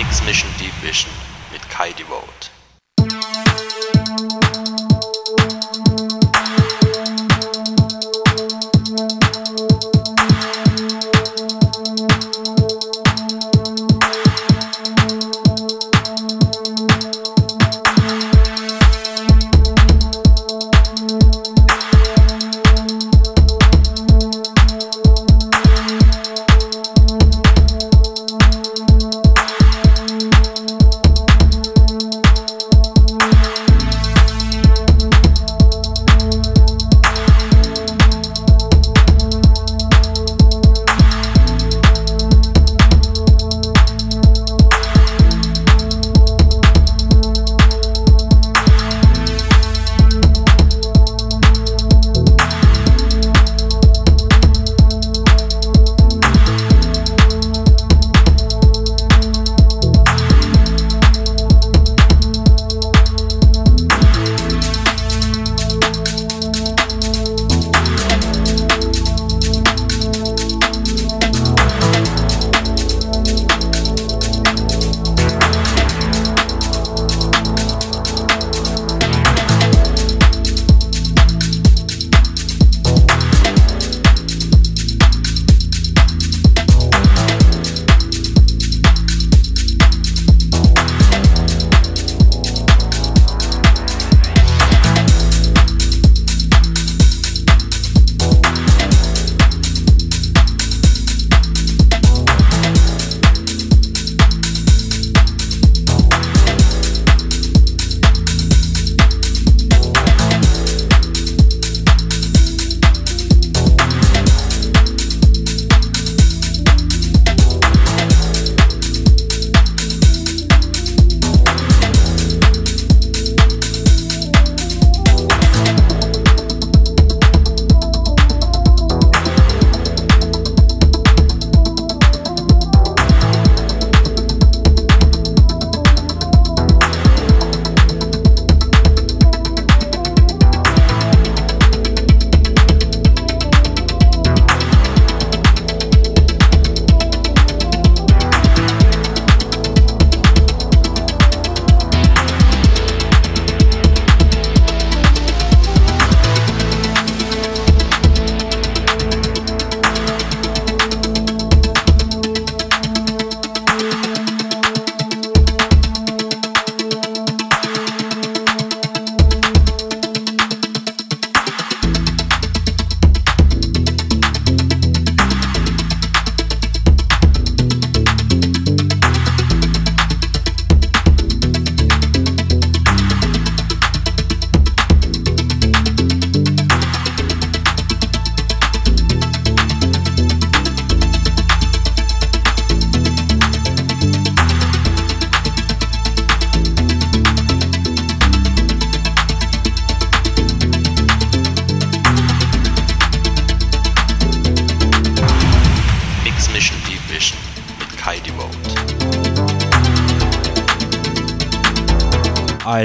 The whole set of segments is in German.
Mix Mission Deep Vision mit Kai Devote.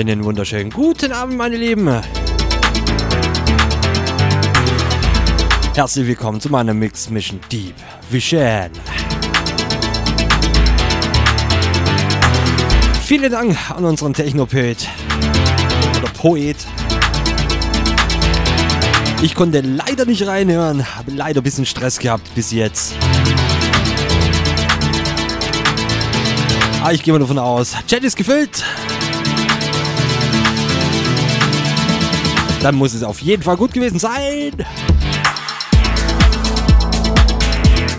Einen wunderschönen guten Abend, meine Lieben. Herzlich willkommen zu meiner Mix Mission Deep Vision. Vielen Dank an unseren Technopoet oder Poet. Ich konnte leider nicht reinhören, habe leider ein bisschen Stress gehabt bis jetzt. Aber ich gehe mal davon aus, Chat ist gefüllt. Dann muss es auf jeden Fall gut gewesen sein.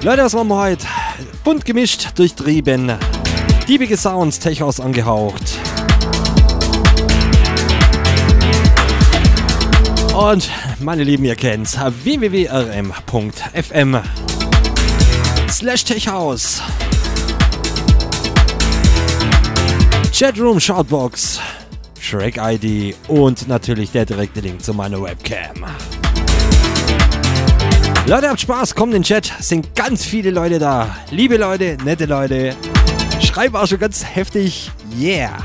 Leute, was machen wir heute? Bunt gemischt, durchtrieben. Diebige Sounds, Techos angehaucht. Und meine Lieben, ihr kennt's. www.rm.fm slash techhouse. Chatroom, Shoutbox, Shrek ID und natürlich der direkte Link zu meiner Webcam. Leute, habt Spaß, kommt in den Chat, sind ganz viele Leute da. Liebe Leute, nette Leute. Schreiben auch schon ganz heftig, yeah.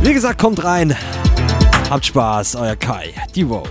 Wie gesagt, kommt rein. Habt Spaß, euer Kai, die Vote.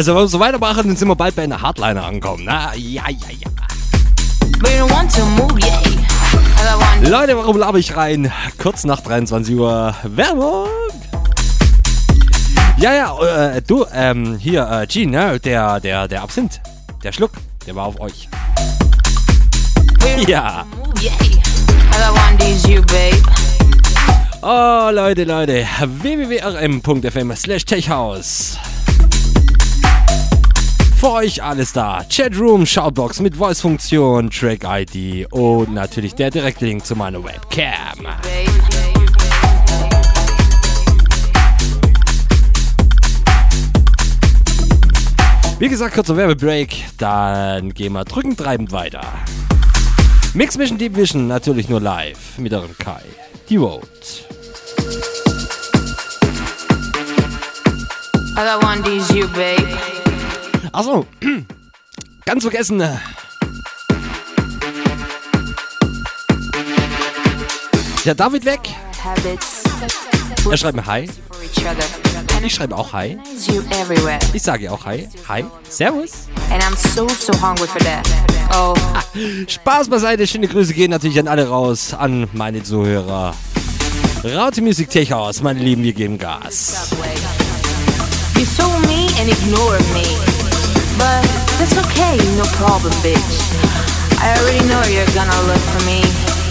Also, wenn wir so weitermachen, dann sind wir bald bei einer Hardliner angekommen. Na, ja, ja, ja. Move, want Leute, warum laber ich rein? Kurz nach 23 Uhr Werbung. Ja, ja, äh, du, ähm, hier, äh, Gene, ne, der, der, der Absinth, der Schluck, der war auf euch. Ja. Oh, Leute, Leute, www.rm.fm slash techhouse. Für euch alles da. Chatroom, Shoutbox mit Voice-Funktion, Track-ID und natürlich der Direktlink zu meiner Webcam. Wie gesagt, kurzer Werbebreak, dann gehen wir drückend treibend weiter. Mix Mission Deep Vision natürlich nur live mit eurem Kai. Die. All I want is you, babe. Achso, ganz vergessen. Der David weg. Er schreibt mir Hi. Ich schreibe auch Hi. Ich sage auch Hi. Hi. Servus. And I'm so, so hungry for that. Oh, Spaß beiseite. Schöne Grüße gehen natürlich an alle raus. An meine Zuhörer. Raute Musik Tech aus, meine Lieben, wir geben Gas. You saw me and ignored me. But that's okay, no problem, bitch. I already know you're gonna look for me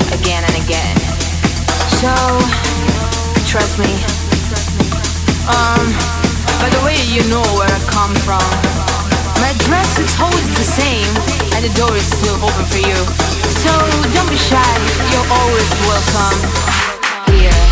again and again. So, trust me. Um, by the way, you know where I come from. My dress is always the same, and the door is still open for you. So don't be shy, you're always welcome here.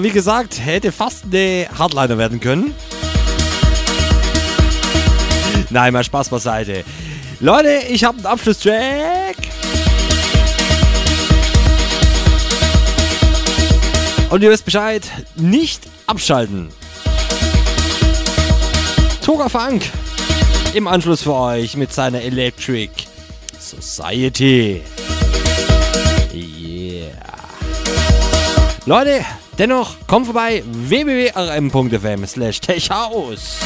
Wie gesagt, hätte fast eine Hardliner werden können. Nein, mal Spaß beiseite. Leute, ich habe einen Abschlusstrack. Und ihr wisst Bescheid, nicht abschalten. Toga Funk im Anschluss für euch mit seiner Electric Society. Yeah. Leute, dennoch kommt vorbei www.rm.fm slash techhaus.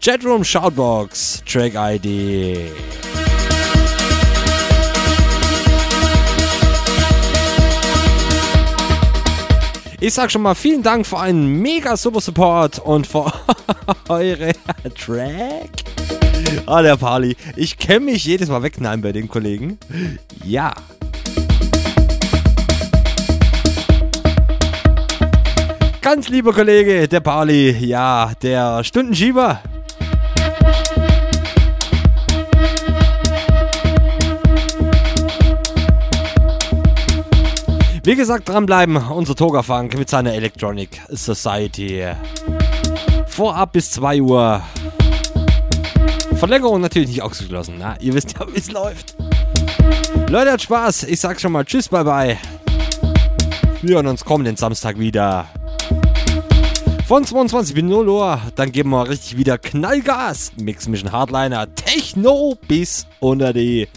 Chatroom Shoutbox Track ID. Ich sag schon mal vielen Dank für einen mega super Support und für eure Track. Ah, der Pali. Ich kenne mich jedes Mal wegknallen bei den Kollegen. Ja. Ganz lieber Kollege, der Pali. Ja, der Stundenschieber. Wie gesagt, dranbleiben, unser Toga-Funk mit seiner Electronic Society. Vorab bis 2 Uhr. Verlängerung natürlich nicht ausgeschlossen, na? Ihr wisst ja, wie es läuft. Leute, hat Spaß. Ich sag schon mal Tschüss, bye bye. Wir hören uns kommenden Samstag wieder. Von 22 bis 0 Uhr, dann geben wir richtig wieder Knallgas. Mix Mission Hardliner, Techno bis unter die.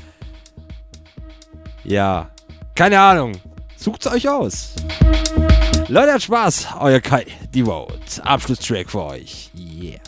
Ja, keine Ahnung. Sucht's euch aus. Leute, hat Spaß. Euer Kai, die Vote. Abschlusstrack für euch. Yeah.